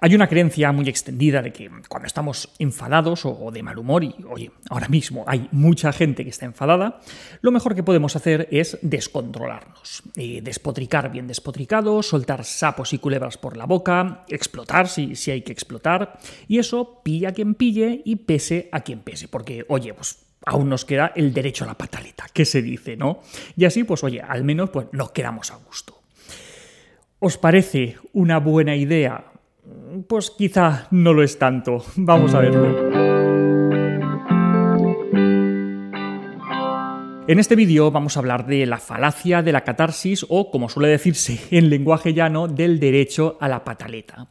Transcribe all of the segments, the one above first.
Hay una creencia muy extendida de que cuando estamos enfadados o de mal humor, y oye, ahora mismo hay mucha gente que está enfadada, lo mejor que podemos hacer es descontrolarnos, eh, despotricar bien despotricado, soltar sapos y culebras por la boca, explotar si, si hay que explotar, y eso pilla a quien pille y pese a quien pese, porque oye, pues aún nos queda el derecho a la pataleta, que se dice, ¿no? Y así, pues oye, al menos pues, nos quedamos a gusto. ¿Os parece una buena idea pues quizá no lo es tanto. Vamos a verlo. En este vídeo vamos a hablar de la falacia de la catarsis o, como suele decirse en lenguaje llano, del derecho a la pataleta.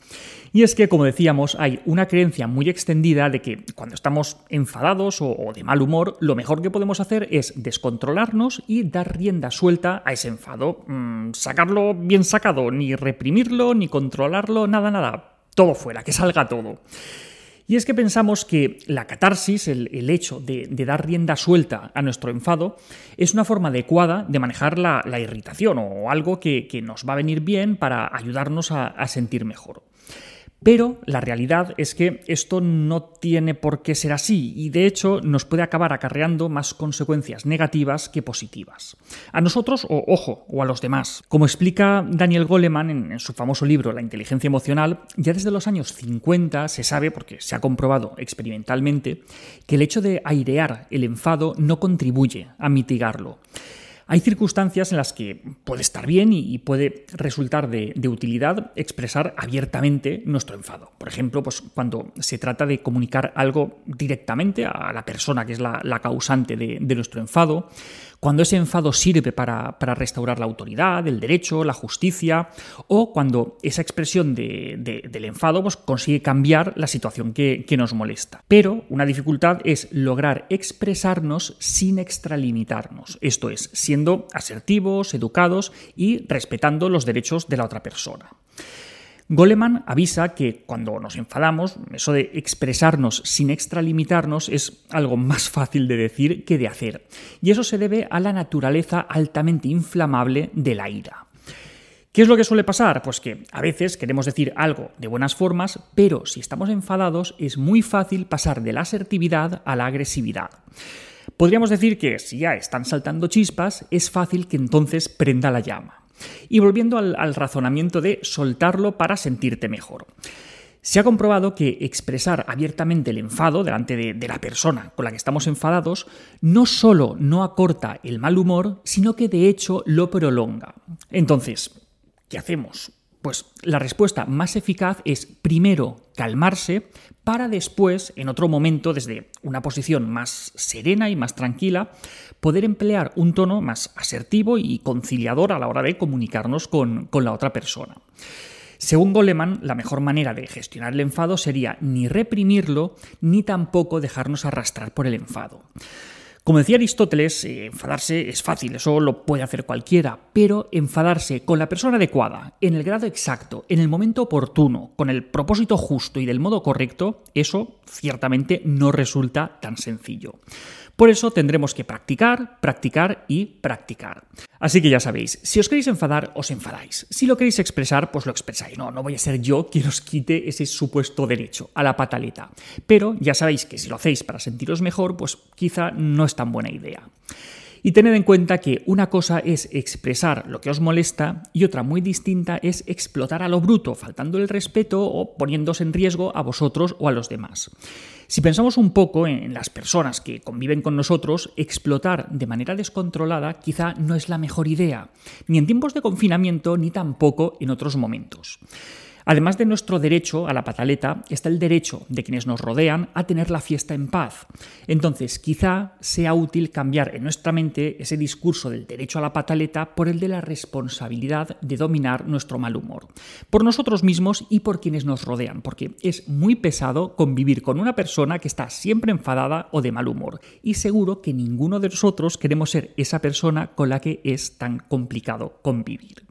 Y es que, como decíamos, hay una creencia muy extendida de que cuando estamos enfadados o, de mal humor, lo mejor que podemos hacer es descontrolarnos y dar rienda suelta a ese enfado. Mm, sacarlo bien sacado, ni reprimirlo, ni controlarlo, nada, nada todo fuera, que salga todo. Y es que pensamos que la catarsis, el, hecho de, dar rienda suelta a nuestro enfado, es una forma adecuada de manejar la, irritación o algo que, nos va a venir bien para ayudarnos a sentir mejor. Pero la realidad es que esto no tiene por qué ser así y de hecho nos puede acabar acarreando más consecuencias negativas que positivas. A nosotros o, ojo, o a los demás. Como explica Daniel Goleman en, su famoso libro La inteligencia emocional, ya desde los años 50 se sabe, porque se ha comprobado experimentalmente, que el hecho de airear el enfado no contribuye a mitigarlo. Hay circunstancias en las que puede estar bien y, puede resultar de, utilidad expresar abiertamente nuestro enfado. Por ejemplo, pues cuando se trata de comunicar algo directamente a la persona que es la, causante de, de nuestro enfado, cuando ese enfado sirve para, restaurar la autoridad, el derecho, la justicia, o cuando esa expresión del enfado pues, consigue cambiar la situación que, que nos molesta. Pero una dificultad es lograr expresarnos sin extralimitarnos, esto es, siendo asertivos, educados y respetando los derechos de la otra persona. Goleman avisa que cuando nos enfadamos, eso de expresarnos sin extralimitarnos es algo más fácil de decir que de hacer, y eso se debe a la naturaleza altamente inflamable de la ira. ¿Qué es lo que suele pasar? Pues que a veces queremos decir algo de buenas formas, pero si estamos enfadados es muy fácil pasar de la asertividad a la agresividad. Podríamos decir que si ya están saltando chispas, es fácil que entonces prenda la llama. Y volviendo al, razonamiento de soltarlo para sentirte mejor. Se ha comprobado que expresar abiertamente el enfado delante de, de, la persona con la que estamos enfadados no solo no acorta el mal humor, sino que de hecho lo prolonga. Entonces, ¿qué hacemos? Pues la respuesta más eficaz es primero calmarse para después, en otro momento, desde una posición más serena y más tranquila, poder emplear un tono más asertivo y conciliador a la hora de comunicarnos con, con la otra persona. Según Goleman, la mejor manera de gestionar el enfado sería ni reprimirlo ni tampoco dejarnos arrastrar por el enfado. Como decía Aristóteles, eh, enfadarse es fácil, eso lo puede hacer cualquiera, pero enfadarse con la persona adecuada, en el grado exacto, en el momento oportuno, con el propósito justo y del modo correcto, eso ciertamente no resulta tan sencillo. Por eso tendremos que practicar, practicar y practicar. Así que ya sabéis, si os queréis enfadar, os enfadáis. Si lo queréis expresar, pues lo expresáis. No, no voy a ser yo quien os quite ese supuesto derecho a la pataleta. Pero ya sabéis que si lo hacéis para sentiros mejor, pues quizá no es tan buena idea. Y tened en cuenta que una cosa es expresar lo que os molesta y otra muy distinta es explotar a lo bruto, faltando el respeto o poniéndose en riesgo a vosotros o a los demás. Si pensamos un poco en las personas que conviven con nosotros, explotar de manera descontrolada quizá no es la mejor idea, ni en tiempos de confinamiento ni tampoco en otros momentos. Además de nuestro derecho a la pataleta, está el derecho de quienes nos rodean a tener la fiesta en paz. Entonces, quizá sea útil cambiar en nuestra mente ese discurso del derecho a la pataleta por el de la responsabilidad de dominar nuestro mal humor, por nosotros mismos y por quienes nos rodean, porque es muy pesado convivir con una persona que está siempre enfadada o de mal humor, y seguro que ninguno de nosotros queremos ser esa persona con la que es tan complicado convivir.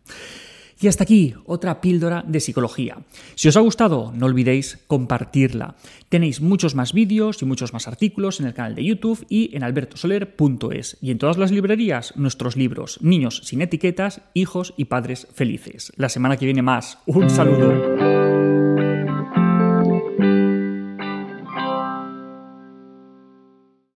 Y hasta aquí otra píldora de psicología. Si os ha gustado, no olvidéis compartirla. Tenéis muchos más vídeos y muchos más artículos en el canal de YouTube y en albertosoler.es. Y en todas las librerías, nuestros libros Niños sin etiquetas, Hijos y Padres Felices. La semana que viene más. Un saludo.